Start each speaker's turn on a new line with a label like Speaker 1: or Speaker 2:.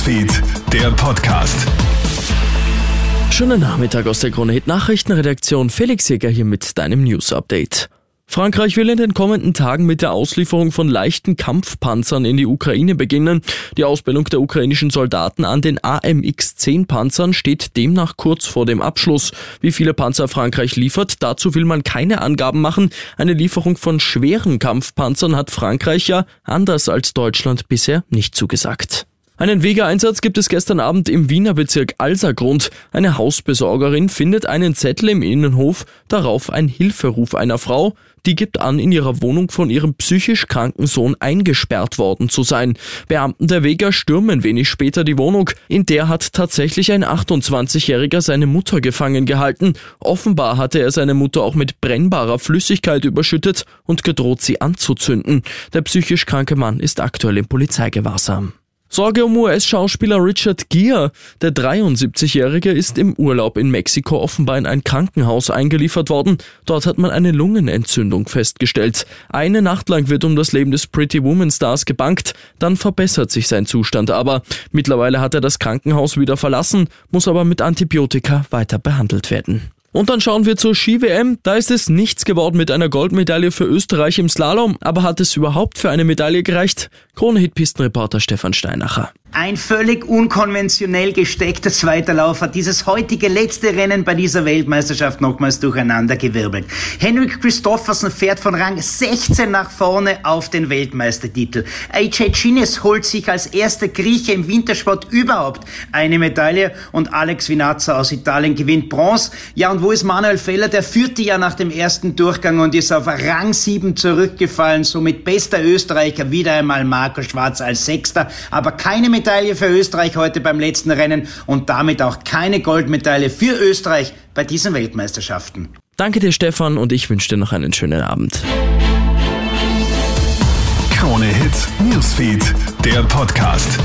Speaker 1: Newsfeed, der Podcast.
Speaker 2: Schönen Nachmittag aus der Krone Hit Nachrichtenredaktion. Felix Jäger hier mit deinem News Update. Frankreich will in den kommenden Tagen mit der Auslieferung von leichten Kampfpanzern in die Ukraine beginnen. Die Ausbildung der ukrainischen Soldaten an den AMX-10 Panzern steht demnach kurz vor dem Abschluss. Wie viele Panzer Frankreich liefert, dazu will man keine Angaben machen. Eine Lieferung von schweren Kampfpanzern hat Frankreich ja anders als Deutschland bisher nicht zugesagt. Einen Wegeeinsatz gibt es gestern Abend im Wiener Bezirk Alsergrund. Eine Hausbesorgerin findet einen Zettel im Innenhof, darauf ein Hilferuf einer Frau. Die gibt an, in ihrer Wohnung von ihrem psychisch kranken Sohn eingesperrt worden zu sein. Beamten der Weger stürmen wenig später die Wohnung. In der hat tatsächlich ein 28-Jähriger seine Mutter gefangen gehalten. Offenbar hatte er seine Mutter auch mit brennbarer Flüssigkeit überschüttet und gedroht, sie anzuzünden. Der psychisch kranke Mann ist aktuell im Polizeigewahrsam. Sorge um US-Schauspieler Richard Gere. Der 73-Jährige ist im Urlaub in Mexiko offenbar in ein Krankenhaus eingeliefert worden. Dort hat man eine Lungenentzündung festgestellt. Eine Nacht lang wird um das Leben des Pretty Woman Stars gebankt. Dann verbessert sich sein Zustand aber. Mittlerweile hat er das Krankenhaus wieder verlassen, muss aber mit Antibiotika weiter behandelt werden. Und dann schauen wir zur Ski-WM. Da ist es nichts geworden mit einer Goldmedaille für Österreich im Slalom. Aber hat es überhaupt für eine Medaille gereicht? Krone-Hit-Pistenreporter Stefan Steinacher.
Speaker 3: Ein völlig unkonventionell gesteckter zweiter Lauf hat dieses heutige letzte Rennen bei dieser Weltmeisterschaft nochmals durcheinandergewirbelt. Henrik Christoffersen fährt von Rang 16 nach vorne auf den Weltmeistertitel. AJ Chines holt sich als erster Grieche im Wintersport überhaupt eine Medaille und Alex Vinazza aus Italien gewinnt Bronze. Ja, und wo ist Manuel Feller? Der führte ja nach dem ersten Durchgang und ist auf Rang 7 zurückgefallen. Somit bester Österreicher wieder einmal Marco Schwarz als Sechster, aber keine Medaille Medaille für Österreich heute beim letzten Rennen und damit auch keine Goldmedaille für Österreich bei diesen Weltmeisterschaften.
Speaker 2: Danke dir, Stefan, und ich wünsche dir noch einen schönen Abend.
Speaker 1: Krone Hits, Newsfeed, der Podcast.